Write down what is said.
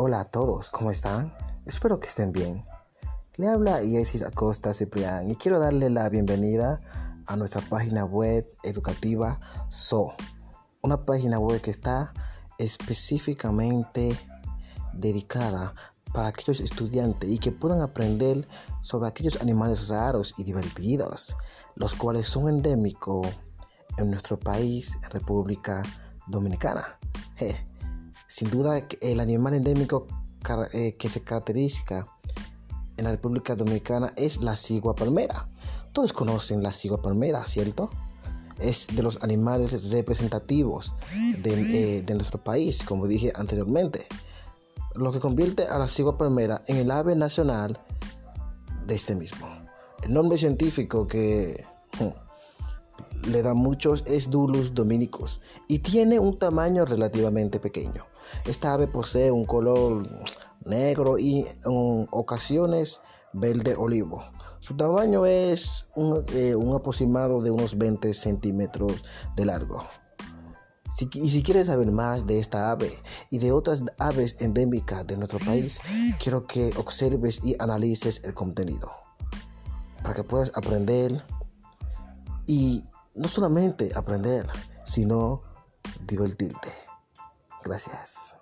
Hola a todos, ¿cómo están? Espero que estén bien. Le habla Iesis Acosta Ciprián y quiero darle la bienvenida a nuestra página web educativa SO, una página web que está específicamente dedicada para aquellos estudiantes y que puedan aprender sobre aquellos animales raros y divertidos, los cuales son endémicos en nuestro país, República Dominicana. Sin duda, el animal endémico eh, que se caracteriza en la República Dominicana es la cigua palmera. Todos conocen la cigua palmera, ¿cierto? Es de los animales representativos de, eh, de nuestro país, como dije anteriormente. Lo que convierte a la cigua palmera en el ave nacional de este mismo. El nombre científico que hmm, le da muchos es Dulus dominicus y tiene un tamaño relativamente pequeño. Esta ave posee un color negro y en ocasiones verde olivo. Su tamaño es un, eh, aproximado de unos 20 centímetros de largo. y si quieres saber más de esta ave y de otras aves endémicas de nuestro país, quiero que observes y analices el contenido para que puedas aprender y no solamente aprender, sino divertirte. Gracias.